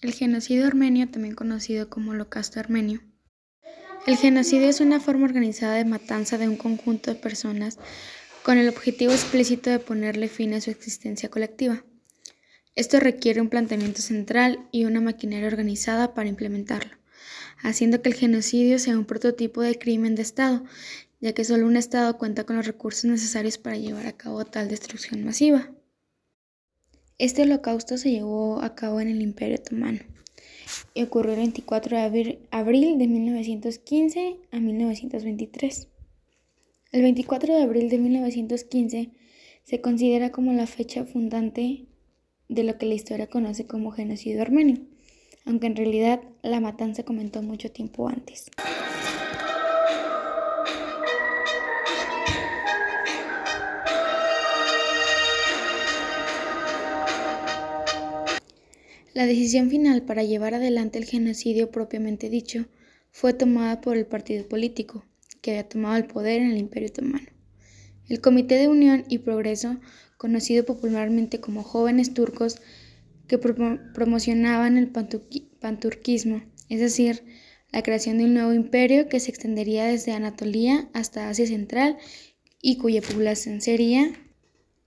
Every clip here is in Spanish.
El genocidio armenio, también conocido como holocausto armenio. El genocidio es una forma organizada de matanza de un conjunto de personas con el objetivo explícito de ponerle fin a su existencia colectiva. Esto requiere un planteamiento central y una maquinaria organizada para implementarlo, haciendo que el genocidio sea un prototipo de crimen de Estado, ya que solo un Estado cuenta con los recursos necesarios para llevar a cabo tal destrucción masiva. Este holocausto se llevó a cabo en el Imperio Otomano y ocurrió el 24 de abril de 1915 a 1923. El 24 de abril de 1915 se considera como la fecha fundante de lo que la historia conoce como genocidio armenio, aunque en realidad la matanza comenzó mucho tiempo antes. La decisión final para llevar adelante el genocidio propiamente dicho fue tomada por el partido político que había tomado el poder en el Imperio Otomano. El Comité de Unión y Progreso, conocido popularmente como Jóvenes Turcos, que promocionaban el panturquismo, es decir, la creación de un nuevo imperio que se extendería desde Anatolia hasta Asia Central y cuya población sería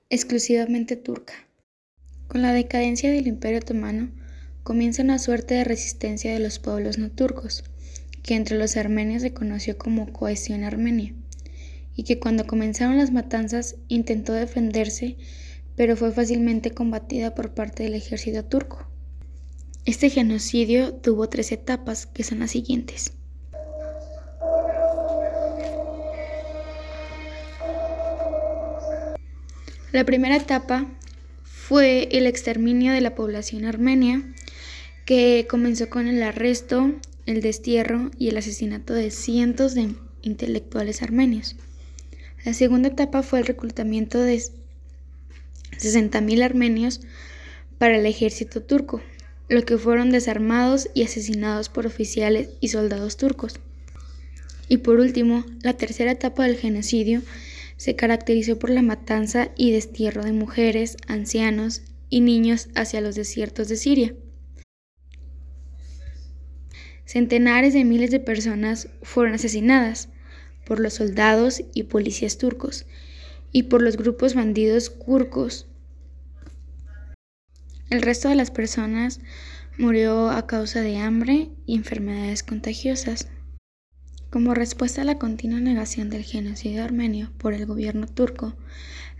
exclusivamente turca. Con la decadencia del Imperio Otomano comienza una suerte de resistencia de los pueblos no turcos, que entre los armenios se conoció como cohesión armenia, y que cuando comenzaron las matanzas intentó defenderse, pero fue fácilmente combatida por parte del ejército turco. Este genocidio tuvo tres etapas, que son las siguientes. La primera etapa fue el exterminio de la población armenia, que comenzó con el arresto, el destierro y el asesinato de cientos de intelectuales armenios. La segunda etapa fue el reclutamiento de 60.000 armenios para el ejército turco, los que fueron desarmados y asesinados por oficiales y soldados turcos. Y por último, la tercera etapa del genocidio se caracterizó por la matanza y destierro de mujeres, ancianos y niños hacia los desiertos de Siria. Centenares de miles de personas fueron asesinadas por los soldados y policías turcos y por los grupos bandidos kurcos. El resto de las personas murió a causa de hambre y enfermedades contagiosas. Como respuesta a la continua negación del genocidio armenio por el gobierno turco,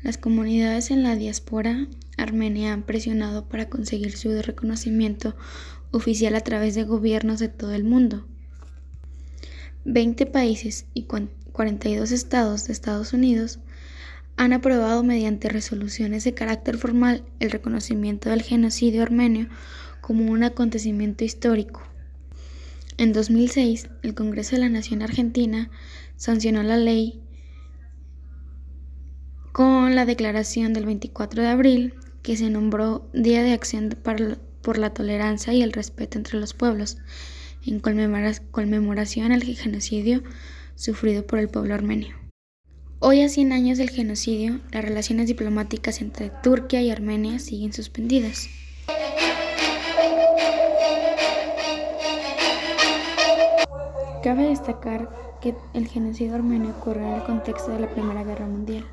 las comunidades en la diáspora armenia han presionado para conseguir su reconocimiento oficial a través de gobiernos de todo el mundo. 20 países y 42 estados de Estados Unidos han aprobado mediante resoluciones de carácter formal el reconocimiento del genocidio armenio como un acontecimiento histórico. En 2006, el Congreso de la Nación Argentina sancionó la ley con la declaración del 24 de abril que se nombró Día de Acción por la Tolerancia y el Respeto entre los Pueblos, en conmemoración al genocidio sufrido por el pueblo armenio. Hoy, a 100 años del genocidio, las relaciones diplomáticas entre Turquía y Armenia siguen suspendidas. Cabe destacar que el genocidio armenio ocurrió en el contexto de la Primera Guerra Mundial.